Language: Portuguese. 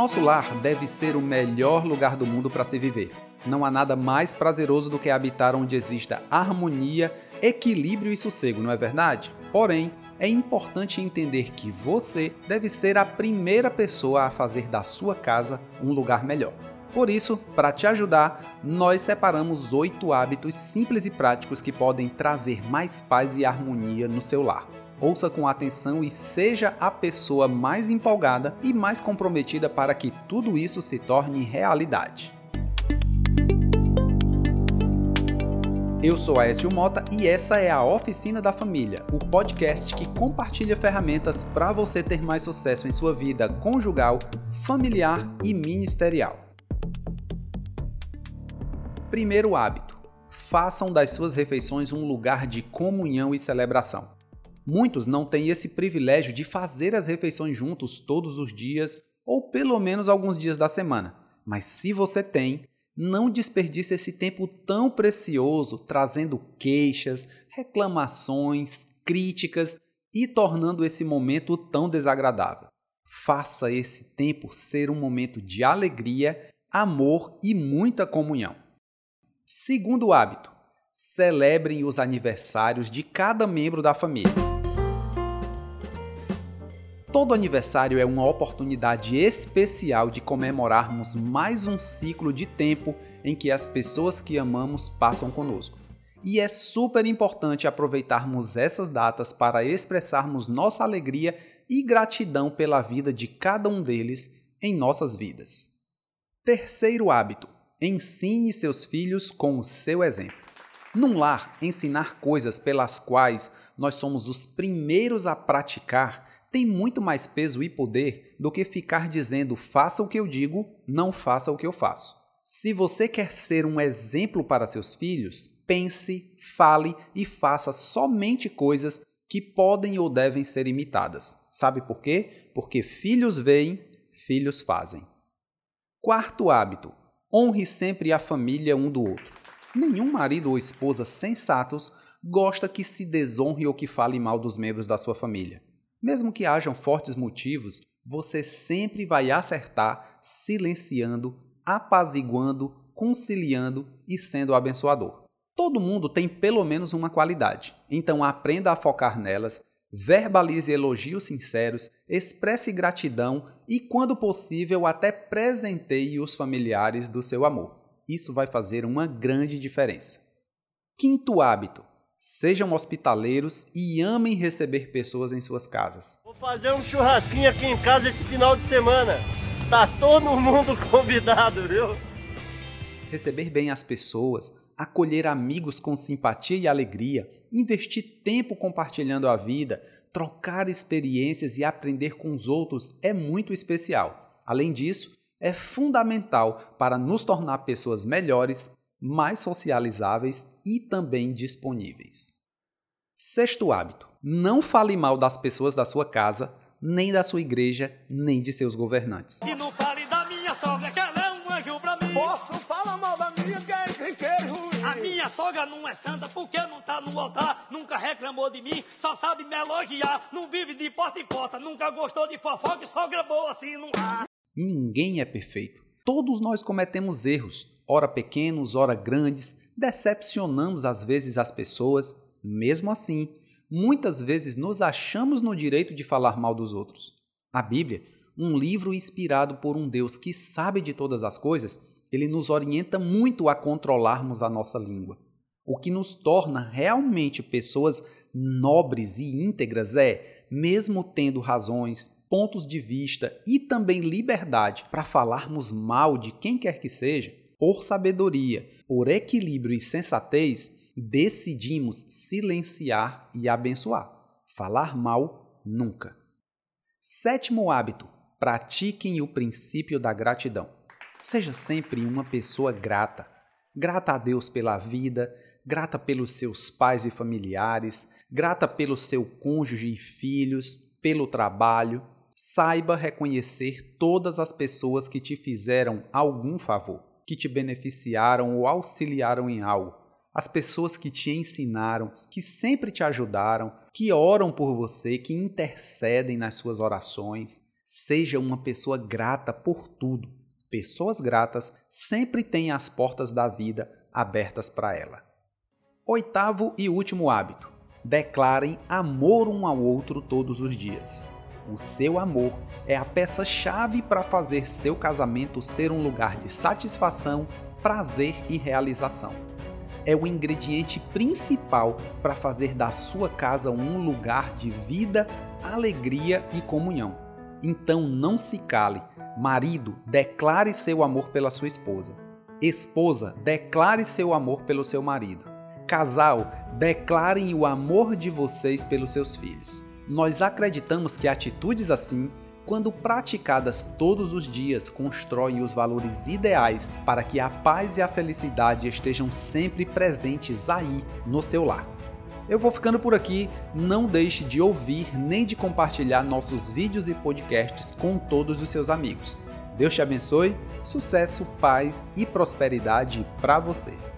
nosso lar deve ser o melhor lugar do mundo para se viver. Não há nada mais prazeroso do que habitar onde exista harmonia, equilíbrio e sossego, não é verdade? Porém, é importante entender que você deve ser a primeira pessoa a fazer da sua casa um lugar melhor. Por isso, para te ajudar, nós separamos oito hábitos simples e práticos que podem trazer mais paz e harmonia no seu lar. Ouça com atenção e seja a pessoa mais empolgada e mais comprometida para que tudo isso se torne realidade. Eu sou Aécio Mota e essa é a Oficina da Família, o podcast que compartilha ferramentas para você ter mais sucesso em sua vida conjugal, familiar e ministerial. Primeiro hábito: façam das suas refeições um lugar de comunhão e celebração. Muitos não têm esse privilégio de fazer as refeições juntos todos os dias ou pelo menos alguns dias da semana. Mas se você tem, não desperdice esse tempo tão precioso trazendo queixas, reclamações, críticas e tornando esse momento tão desagradável. Faça esse tempo ser um momento de alegria, amor e muita comunhão. Segundo hábito: celebrem os aniversários de cada membro da família. Todo aniversário é uma oportunidade especial de comemorarmos mais um ciclo de tempo em que as pessoas que amamos passam conosco. E é super importante aproveitarmos essas datas para expressarmos nossa alegria e gratidão pela vida de cada um deles em nossas vidas. Terceiro hábito: Ensine seus filhos com o seu exemplo. Num lar, ensinar coisas pelas quais nós somos os primeiros a praticar tem muito mais peso e poder do que ficar dizendo faça o que eu digo, não faça o que eu faço. Se você quer ser um exemplo para seus filhos, pense, fale e faça somente coisas que podem ou devem ser imitadas. Sabe por quê? Porque filhos veem, filhos fazem. Quarto hábito: Honre sempre a família um do outro. Nenhum marido ou esposa sensatos gosta que se desonre ou que fale mal dos membros da sua família. Mesmo que hajam fortes motivos, você sempre vai acertar silenciando, apaziguando, conciliando e sendo abençoador. Todo mundo tem pelo menos uma qualidade, então aprenda a focar nelas verbalize elogios sinceros, expresse gratidão e, quando possível, até presenteie os familiares do seu amor. Isso vai fazer uma grande diferença. Quinto hábito: sejam hospitaleiros e amem receber pessoas em suas casas. Vou fazer um churrasquinho aqui em casa esse final de semana. Tá todo mundo convidado, viu? Receber bem as pessoas, acolher amigos com simpatia e alegria, investir tempo compartilhando a vida, trocar experiências e aprender com os outros é muito especial. Além disso, é fundamental para nos tornar pessoas melhores, mais socializáveis e também disponíveis. Sexto hábito: não fale mal das pessoas da sua casa, nem da sua igreja, nem de seus governantes. E não fale da minha sogra, que ela é um anjo pra mim. Posso falar mal da minha, que é quem A minha sogra não é santa porque não tá no altar, nunca reclamou de mim, só sabe me elogiar, não vive de porta em porta, nunca gostou de fofoca e sogra boa assim não há. Ninguém é perfeito. Todos nós cometemos erros, ora pequenos, ora grandes, decepcionamos às vezes as pessoas. Mesmo assim, muitas vezes nos achamos no direito de falar mal dos outros. A Bíblia, um livro inspirado por um Deus que sabe de todas as coisas, ele nos orienta muito a controlarmos a nossa língua. O que nos torna realmente pessoas nobres e íntegras é, mesmo tendo razões, pontos de vista e também liberdade para falarmos mal de quem quer que seja, por sabedoria, por equilíbrio e sensatez, decidimos silenciar e abençoar. Falar mal nunca. Sétimo hábito: pratiquem o princípio da gratidão. Seja sempre uma pessoa grata. Grata a Deus pela vida, grata pelos seus pais e familiares, grata pelo seu cônjuge e filhos, pelo trabalho. Saiba reconhecer todas as pessoas que te fizeram algum favor, que te beneficiaram ou auxiliaram em algo. As pessoas que te ensinaram, que sempre te ajudaram, que oram por você, que intercedem nas suas orações Seja uma pessoa grata por tudo. Pessoas gratas sempre têm as portas da vida abertas para ela. Oitavo e último hábito: declarem amor um ao outro todos os dias. O seu amor é a peça-chave para fazer seu casamento ser um lugar de satisfação, prazer e realização. É o ingrediente principal para fazer da sua casa um lugar de vida, alegria e comunhão. Então não se cale. Marido, declare seu amor pela sua esposa. Esposa, declare seu amor pelo seu marido. Casal, declarem o amor de vocês pelos seus filhos. Nós acreditamos que atitudes assim, quando praticadas todos os dias, constroem os valores ideais para que a paz e a felicidade estejam sempre presentes aí no seu lar. Eu vou ficando por aqui, não deixe de ouvir nem de compartilhar nossos vídeos e podcasts com todos os seus amigos. Deus te abençoe, sucesso, paz e prosperidade para você.